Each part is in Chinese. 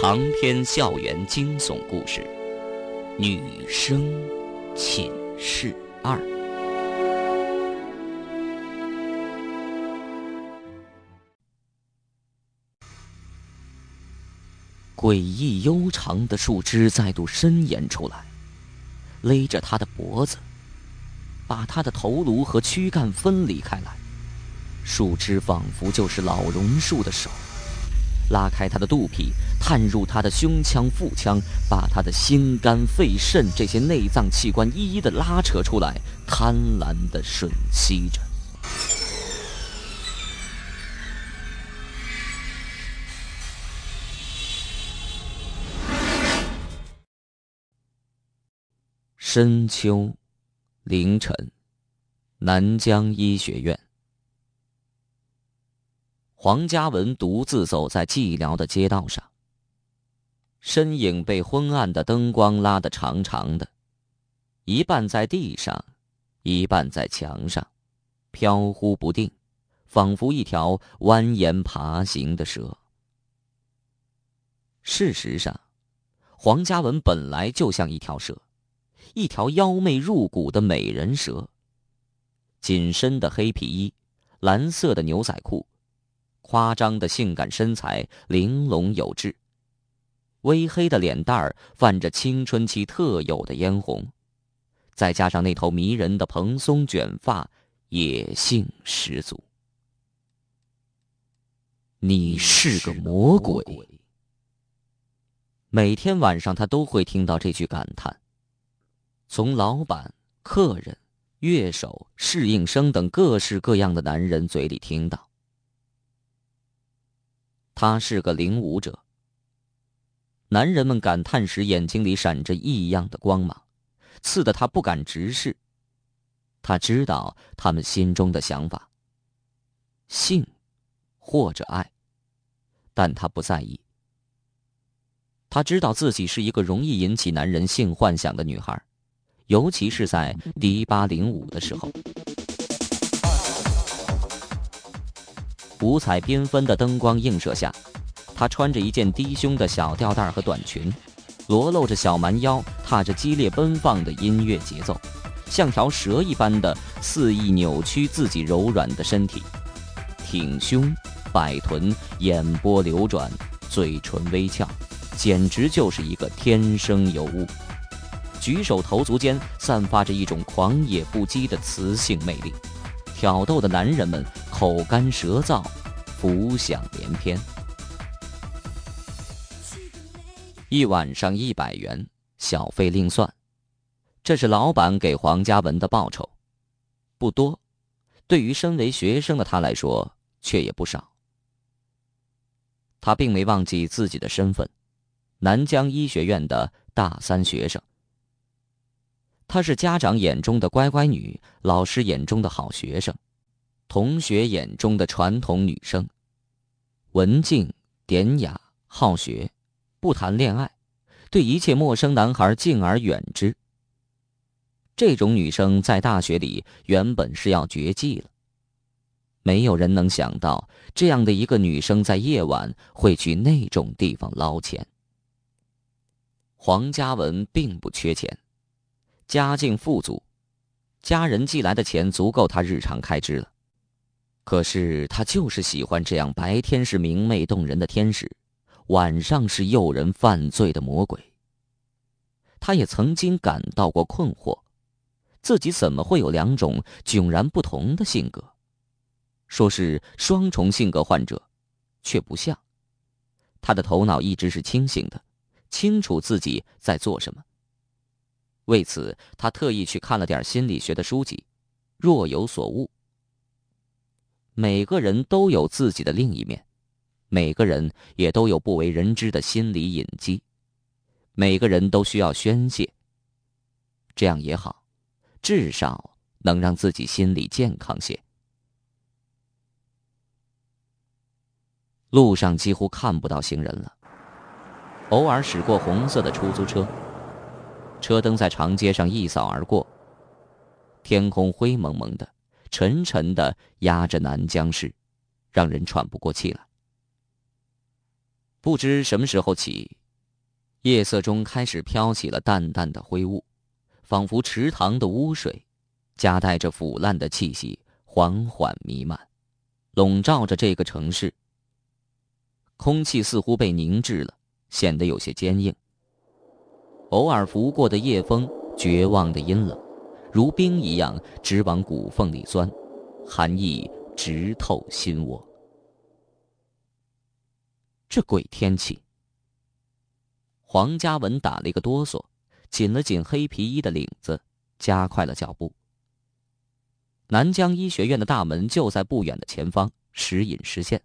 长篇校园惊悚故事，《女生寝室二》。诡异悠长的树枝再度伸延出来，勒着他的脖子，把他的头颅和躯干分离开来。树枝仿佛就是老榕树的手。拉开他的肚皮，探入他的胸腔、腹腔，把他的心、肝、肺、肾这些内脏器官一一的拉扯出来，贪婪的吮吸着。深秋，凌晨，南疆医学院。黄嘉文独自走在寂寥的街道上，身影被昏暗的灯光拉得长长的，一半在地上，一半在墙上，飘忽不定，仿佛一条蜿蜒爬行的蛇。事实上，黄嘉文本来就像一条蛇，一条妖媚入骨的美人蛇。紧身的黑皮衣，蓝色的牛仔裤。夸张的性感身材，玲珑有致。微黑的脸蛋儿泛着青春期特有的嫣红，再加上那头迷人的蓬松卷发，野性十足。你是个魔鬼。每天晚上，他都会听到这句感叹，从老板、客人、乐手、侍应生等各式各样的男人嘴里听到。他是个领舞者。男人们感叹时，眼睛里闪着异样的光芒，刺得他不敢直视。他知道他们心中的想法：性，或者爱，但他不在意。他知道自己是一个容易引起男人性幻想的女孩，尤其是在迪巴领舞的时候。五彩缤纷的灯光映射下，她穿着一件低胸的小吊带和短裙，裸露着小蛮腰，踏着激烈奔放的音乐节奏，像条蛇一般的肆意扭曲自己柔软的身体，挺胸、摆臀、眼波流转、嘴唇微翘，简直就是一个天生尤物。举手投足间散发着一种狂野不羁的雌性魅力。挑逗的男人们口干舌燥，浮想联翩。一晚上一百元，小费另算。这是老板给黄嘉文的报酬，不多，对于身为学生的他来说，却也不少。他并没忘记自己的身份，南疆医学院的大三学生。他是家长眼中的乖乖女，老师眼中的好学生，同学眼中的传统女生，文静典雅好学，不谈恋爱，对一切陌生男孩敬而远之。这种女生在大学里原本是要绝迹了。没有人能想到，这样的一个女生在夜晚会去那种地方捞钱。黄嘉文并不缺钱。家境富足，家人寄来的钱足够他日常开支了。可是他就是喜欢这样白天是明媚动人的天使，晚上是诱人犯罪的魔鬼。他也曾经感到过困惑，自己怎么会有两种迥然不同的性格？说是双重性格患者，却不像。他的头脑一直是清醒的，清楚自己在做什么。为此，他特意去看了点心理学的书籍，若有所悟。每个人都有自己的另一面，每个人也都有不为人知的心理隐疾，每个人都需要宣泄。这样也好，至少能让自己心理健康些。路上几乎看不到行人了，偶尔驶过红色的出租车。车灯在长街上一扫而过，天空灰蒙蒙的，沉沉的压着南疆市，让人喘不过气来。不知什么时候起，夜色中开始飘起了淡淡的灰雾，仿佛池塘的污水，夹带着腐烂的气息，缓缓弥漫，笼罩着这个城市。空气似乎被凝滞了，显得有些坚硬。偶尔拂过的夜风，绝望的阴冷，如冰一样直往骨缝里钻，寒意直透心窝。这鬼天气！黄嘉文打了一个哆嗦，紧了紧黑皮衣的领子，加快了脚步。南疆医学院的大门就在不远的前方，时隐时现，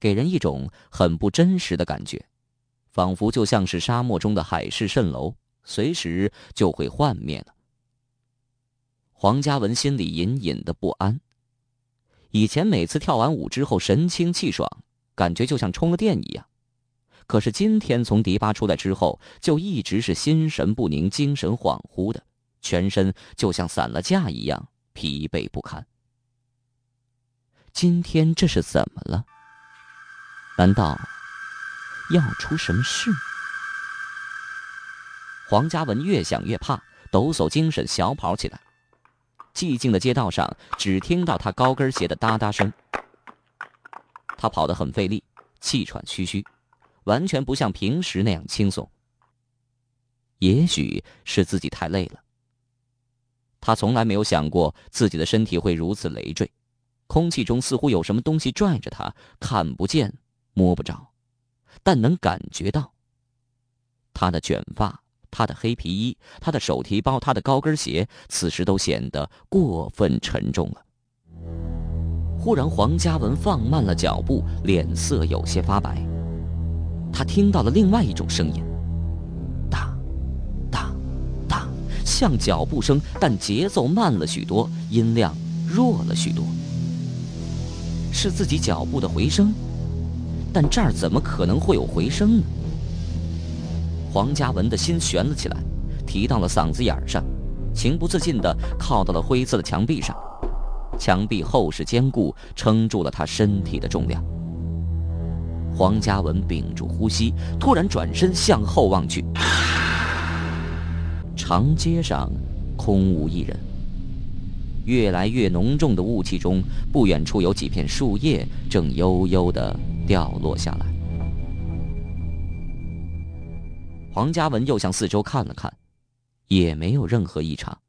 给人一种很不真实的感觉，仿佛就像是沙漠中的海市蜃楼，随时就会幻灭了。黄嘉文心里隐隐的不安。以前每次跳完舞之后，神清气爽。感觉就像充了电一样，可是今天从迪吧出来之后，就一直是心神不宁、精神恍惚的，全身就像散了架一样，疲惫不堪。今天这是怎么了？难道要出什么事？黄嘉文越想越怕，抖擞精神，小跑起来。寂静的街道上，只听到他高跟鞋的哒哒声。他跑得很费力，气喘吁吁，完全不像平时那样轻松。也许是自己太累了。他从来没有想过自己的身体会如此累赘，空气中似乎有什么东西拽着他，看不见，摸不着，但能感觉到。他的卷发，他的黑皮衣，他的手提包，他的高跟鞋，此时都显得过分沉重了。忽然，黄嘉文放慢了脚步，脸色有些发白。他听到了另外一种声音，哒，哒，哒，像脚步声，但节奏慢了许多，音量弱了许多。是自己脚步的回声，但这儿怎么可能会有回声呢？黄嘉文的心悬了起来，提到了嗓子眼上，情不自禁地靠到了灰色的墙壁上。墙壁厚实坚固，撑住了他身体的重量。黄嘉文屏住呼吸，突然转身向后望去。长街上空无一人。越来越浓重的雾气中，不远处有几片树叶正悠悠地掉落下来。黄嘉文又向四周看了看，也没有任何异常。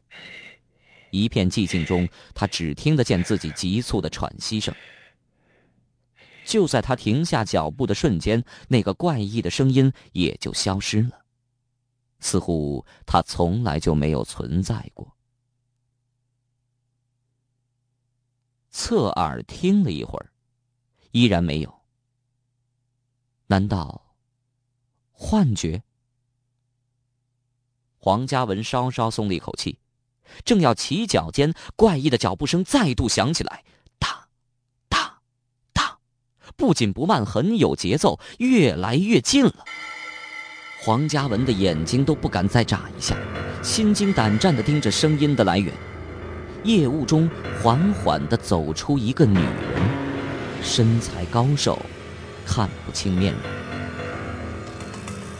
一片寂静中，他只听得见自己急促的喘息声。就在他停下脚步的瞬间，那个怪异的声音也就消失了，似乎他从来就没有存在过。侧耳听了一会儿，依然没有。难道幻觉？黄嘉文稍稍松了一口气。正要起脚间，怪异的脚步声再度响起来，哒，哒，哒，不紧不慢，很有节奏，越来越近了。黄嘉文的眼睛都不敢再眨一下，心惊胆战地盯着声音的来源。夜雾中缓缓地走出一个女人，身材高瘦，看不清面容。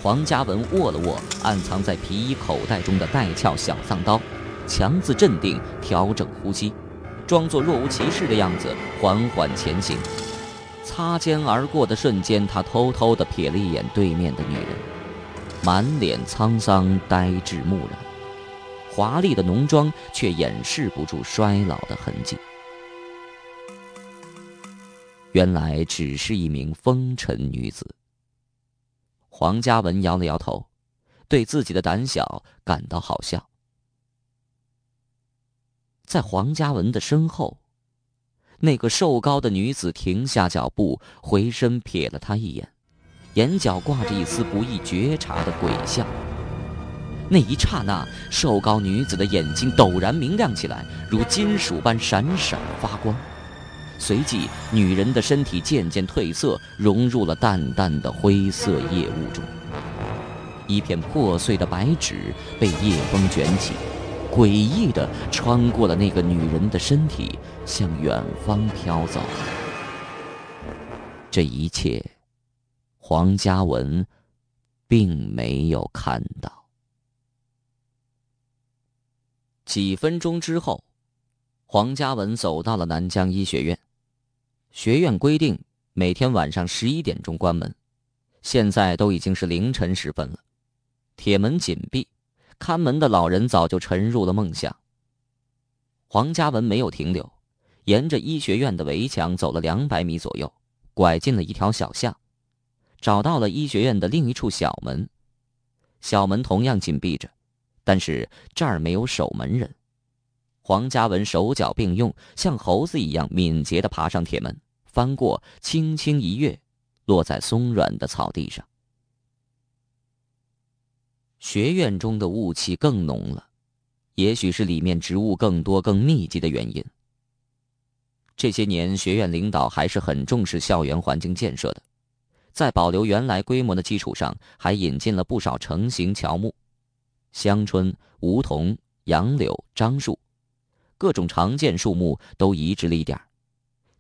黄嘉文握了握暗藏在皮衣口袋中的带鞘小藏刀。强自镇定，调整呼吸，装作若无其事的样子，缓缓前行。擦肩而过的瞬间，他偷偷地瞥了一眼对面的女人，满脸沧桑，呆滞木然，华丽的浓妆却掩饰不住衰老的痕迹。原来只是一名风尘女子。黄嘉文摇了摇头，对自己的胆小感到好笑。在黄嘉文的身后，那个瘦高的女子停下脚步，回身瞥了他一眼，眼角挂着一丝不易觉察的鬼笑。那一刹那，瘦高女子的眼睛陡然明亮起来，如金属般闪闪发光。随即，女人的身体渐渐褪色，融入了淡淡的灰色夜雾中。一片破碎的白纸被夜风卷起。诡异的穿过了那个女人的身体，向远方飘走。这一切，黄嘉文并没有看到。几分钟之后，黄嘉文走到了南疆医学院。学院规定每天晚上十一点钟关门，现在都已经是凌晨时分了，铁门紧闭，看门的老人早就沉入了梦乡。黄嘉文没有停留，沿着医学院的围墙走了两百米左右，拐进了一条小巷，找到了医学院的另一处小门。小门同样紧闭着，但是这儿没有守门人。黄嘉文手脚并用，像猴子一样敏捷地爬上铁门，翻过，轻轻一跃，落在松软的草地上。学院中的雾气更浓了。也许是里面植物更多、更密集的原因。这些年，学院领导还是很重视校园环境建设的，在保留原来规模的基础上，还引进了不少成型乔木、香椿、梧桐、杨柳、樟树，各种常见树木都移植了一点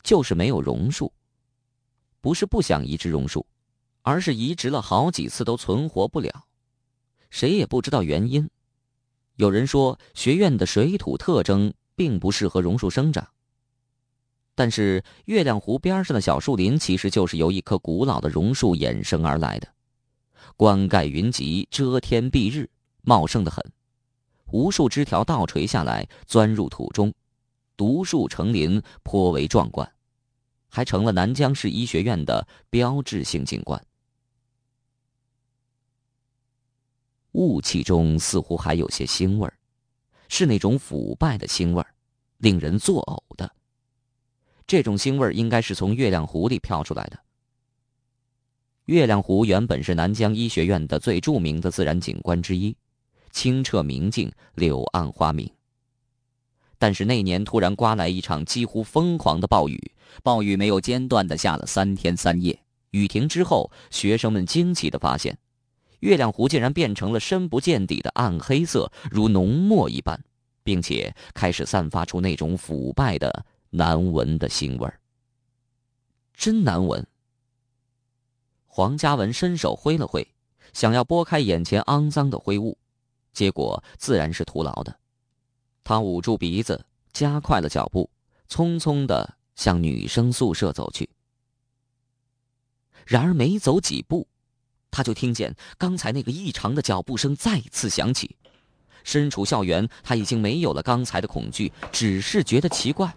就是没有榕树。不是不想移植榕树，而是移植了好几次都存活不了，谁也不知道原因。有人说，学院的水土特征并不适合榕树生长。但是，月亮湖边上的小树林其实就是由一棵古老的榕树衍生而来的，冠盖云集，遮天蔽日，茂盛的很。无数枝条倒垂下来，钻入土中，独树成林，颇为壮观，还成了南江市医学院的标志性景观。雾气中似乎还有些腥味儿，是那种腐败的腥味儿，令人作呕的。这种腥味儿应该是从月亮湖里飘出来的。月亮湖原本是南疆医学院的最著名的自然景观之一，清澈明净，柳暗花明。但是那年突然刮来一场几乎疯狂的暴雨，暴雨没有间断的下了三天三夜。雨停之后，学生们惊奇的发现。月亮湖竟然变成了深不见底的暗黑色，如浓墨一般，并且开始散发出那种腐败的难闻的腥味儿。真难闻！黄嘉文伸手挥了挥，想要拨开眼前肮脏的灰雾，结果自然是徒劳的。他捂住鼻子，加快了脚步，匆匆的向女生宿舍走去。然而没走几步。他就听见刚才那个异常的脚步声再次响起。身处校园，他已经没有了刚才的恐惧，只是觉得奇怪：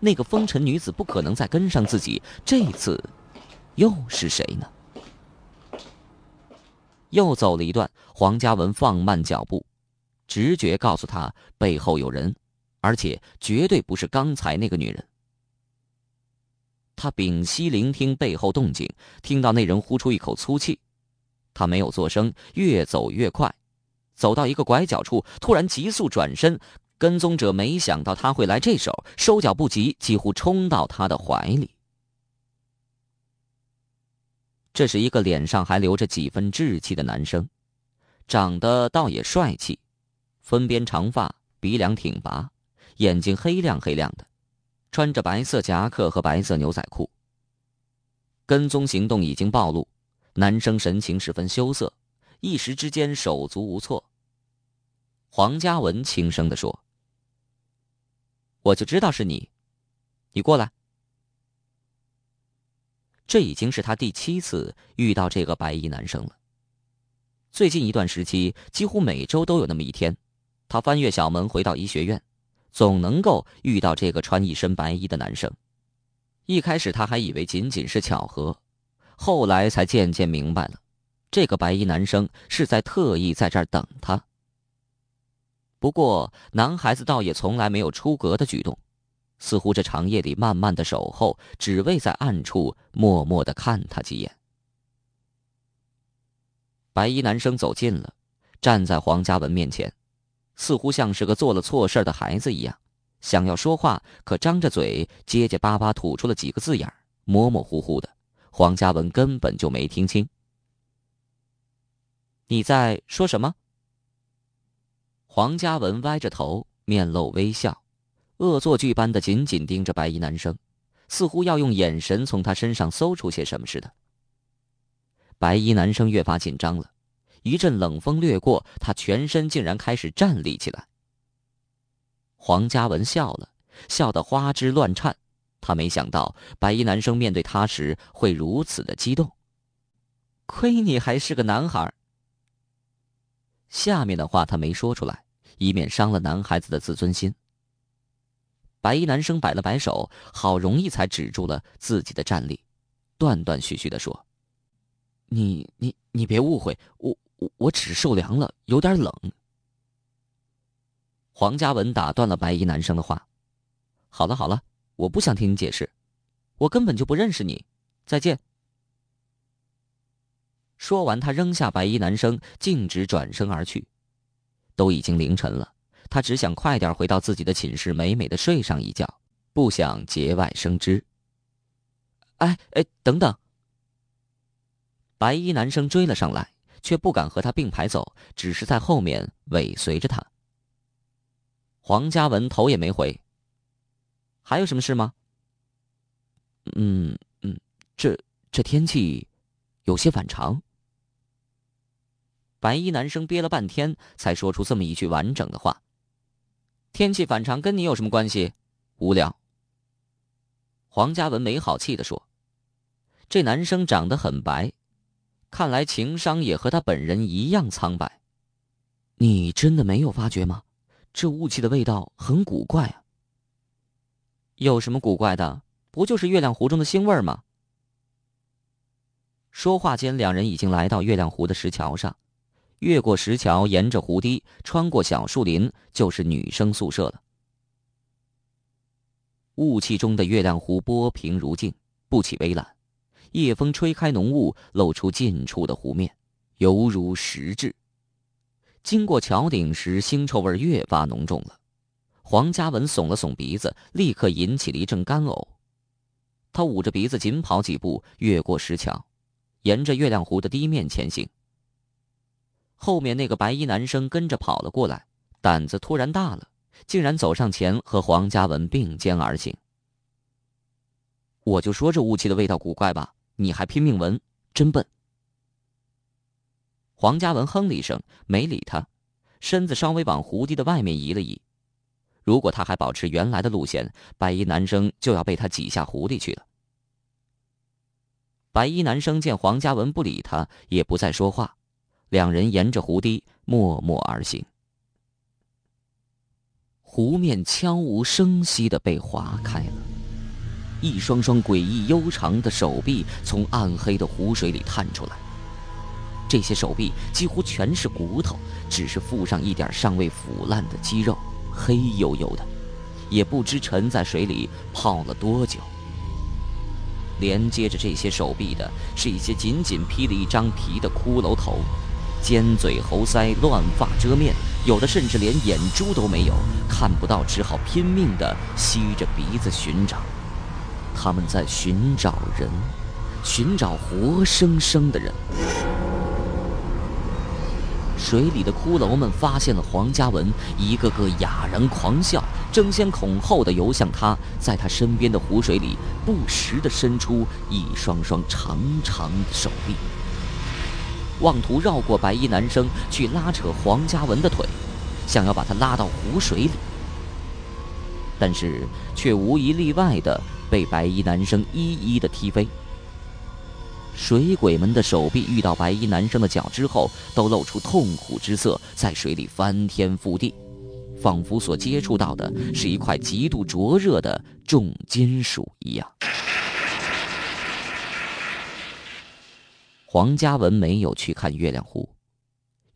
那个风尘女子不可能再跟上自己，这次又是谁呢？又走了一段，黄嘉文放慢脚步，直觉告诉他背后有人，而且绝对不是刚才那个女人。他屏息聆听背后动静，听到那人呼出一口粗气。他没有作声，越走越快，走到一个拐角处，突然急速转身。跟踪者没想到他会来这手，收脚不及，几乎冲到他的怀里。这是一个脸上还留着几分稚气的男生，长得倒也帅气，分边长发，鼻梁挺拔，眼睛黑亮黑亮的。穿着白色夹克和白色牛仔裤。跟踪行动已经暴露，男生神情十分羞涩，一时之间手足无措。黄嘉文轻声地说：“我就知道是你，你过来。”这已经是他第七次遇到这个白衣男生了。最近一段时期，几乎每周都有那么一天，他翻越小门回到医学院。总能够遇到这个穿一身白衣的男生。一开始他还以为仅仅是巧合，后来才渐渐明白了，这个白衣男生是在特意在这儿等他。不过男孩子倒也从来没有出格的举动，似乎这长夜里慢慢的守候，只为在暗处默默的看他几眼。白衣男生走近了，站在黄嘉文面前。似乎像是个做了错事的孩子一样，想要说话，可张着嘴结结巴巴吐出了几个字眼模模糊糊的。黄嘉文根本就没听清。你在说什么？黄嘉文歪着头，面露微笑，恶作剧般的紧紧盯着白衣男生，似乎要用眼神从他身上搜出些什么似的。白衣男生越发紧张了，一阵冷风掠过，他全身竟然开始站立起来。黄嘉文笑了，笑得花枝乱颤。他没想到白衣男生面对他时会如此的激动。亏你还是个男孩。下面的话他没说出来，以免伤了男孩子的自尊心。白衣男生摆了摆手，好容易才止住了自己的站立，断断续续的说：“你你你别误会，我我我只是受凉了，有点冷。”黄嘉文打断了白衣男生的话：“好了好了，我不想听你解释，我根本就不认识你，再见。”说完，他扔下白衣男生，径直转身而去。都已经凌晨了，他只想快点回到自己的寝室，美美的睡上一觉，不想节外生枝。哎哎，等等！白衣男生追了上来，却不敢和他并排走，只是在后面尾随着他。黄嘉文头也没回。还有什么事吗？嗯嗯，这这天气有些反常。白衣男生憋了半天，才说出这么一句完整的话：“天气反常跟你有什么关系？无聊。”黄嘉文没好气的说：“这男生长得很白，看来情商也和他本人一样苍白。你真的没有发觉吗？”这雾气的味道很古怪啊。有什么古怪的？不就是月亮湖中的腥味吗？说话间，两人已经来到月亮湖的石桥上，越过石桥，沿着湖堤，穿过小树林，就是女生宿舍了。雾气中的月亮湖波平如镜，不起微澜，夜风吹开浓雾，露出近处的湖面，犹如实质。经过桥顶时，腥臭味越发浓重了。黄嘉文耸了耸鼻子，立刻引起了一阵干呕。他捂着鼻子，紧跑几步，越过石桥，沿着月亮湖的堤面前行。后面那个白衣男生跟着跑了过来，胆子突然大了，竟然走上前和黄嘉文并肩而行。我就说这雾气的味道古怪吧，你还拼命闻，真笨。黄嘉文哼了一声，没理他，身子稍微往湖堤的外面移了移。如果他还保持原来的路线，白衣男生就要被他挤下湖里去了。白衣男生见黄嘉文不理他，也不再说话，两人沿着湖堤默默而行。湖面悄无声息的被划开了，一双双诡异悠长的手臂从暗黑的湖水里探出来。这些手臂几乎全是骨头，只是附上一点尚未腐烂的肌肉，黑黝黝的，也不知沉在水里泡了多久。连接着这些手臂的是一些紧紧披了一张皮的骷髅头，尖嘴猴腮，乱发遮面，有的甚至连眼珠都没有，看不到，只好拼命地吸着鼻子寻找。他们在寻找人，寻找活生生的人。水里的骷髅们发现了黄嘉文，一个个哑然狂笑，争先恐后的游向他，在他身边的湖水里不时的伸出一双双长长的手臂，妄图绕过白衣男生去拉扯黄嘉文的腿，想要把他拉到湖水里，但是却无一例外的被白衣男生一一的踢飞。水鬼们的手臂遇到白衣男生的脚之后，都露出痛苦之色，在水里翻天覆地，仿佛所接触到的是一块极度灼热的重金属一样。黄嘉文没有去看月亮湖，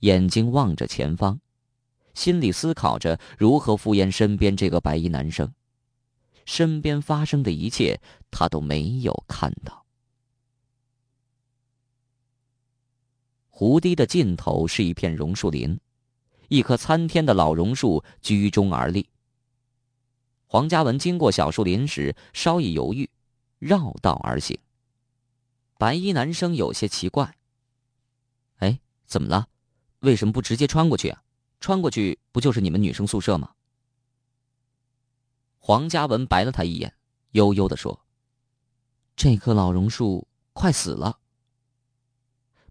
眼睛望着前方，心里思考着如何敷衍身边这个白衣男生。身边发生的一切，他都没有看到。湖堤的尽头是一片榕树林，一棵参天的老榕树居中而立。黄嘉文经过小树林时稍一犹豫，绕道而行。白衣男生有些奇怪：“哎，怎么了？为什么不直接穿过去啊？穿过去不就是你们女生宿舍吗？”黄嘉文白了他一眼，悠悠的说：“这棵老榕树快死了。”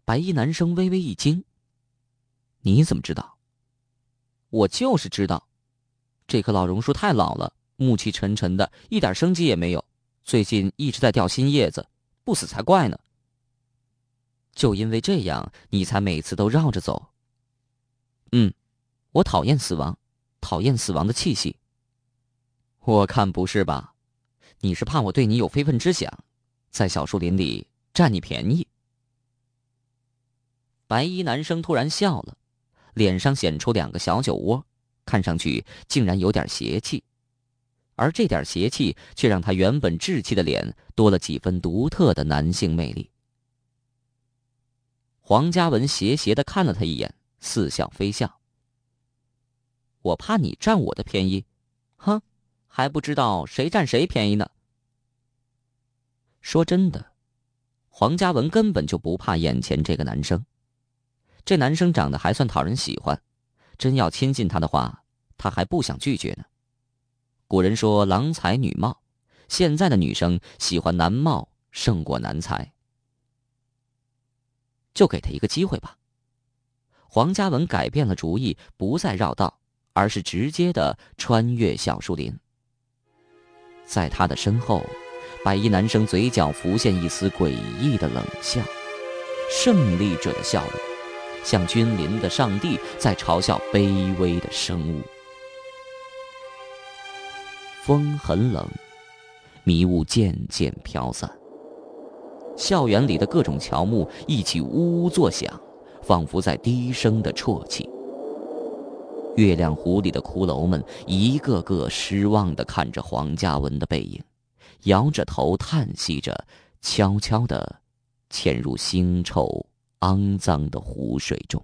白衣男生微微一惊：“你怎么知道？”“我就是知道，这棵老榕树太老了，木气沉沉的，一点生机也没有。最近一直在掉新叶子，不死才怪呢。就因为这样，你才每次都绕着走。”“嗯，我讨厌死亡，讨厌死亡的气息。”“我看不是吧？你是怕我对你有非分之想，在小树林里占你便宜。”白衣男生突然笑了，脸上显出两个小酒窝，看上去竟然有点邪气，而这点邪气却让他原本稚气的脸多了几分独特的男性魅力。黄嘉文斜斜的看了他一眼，似笑非笑：“我怕你占我的便宜，哼，还不知道谁占谁便宜呢。”说真的，黄嘉文根本就不怕眼前这个男生。这男生长得还算讨人喜欢，真要亲近他的话，他还不想拒绝呢。古人说“郎才女貌”，现在的女生喜欢男貌胜过男才，就给他一个机会吧。黄嘉文改变了主意，不再绕道，而是直接的穿越小树林。在他的身后，白衣男生嘴角浮现一丝诡异的冷笑，胜利者的笑容。像君临的上帝在嘲笑卑微的生物。风很冷，迷雾渐渐飘散。校园里的各种乔木一起呜呜作响，仿佛在低声的啜泣。月亮湖里的骷髅们一个个失望的看着黄嘉文的背影，摇着头叹息着，悄悄的潜入腥臭。肮脏的湖水中。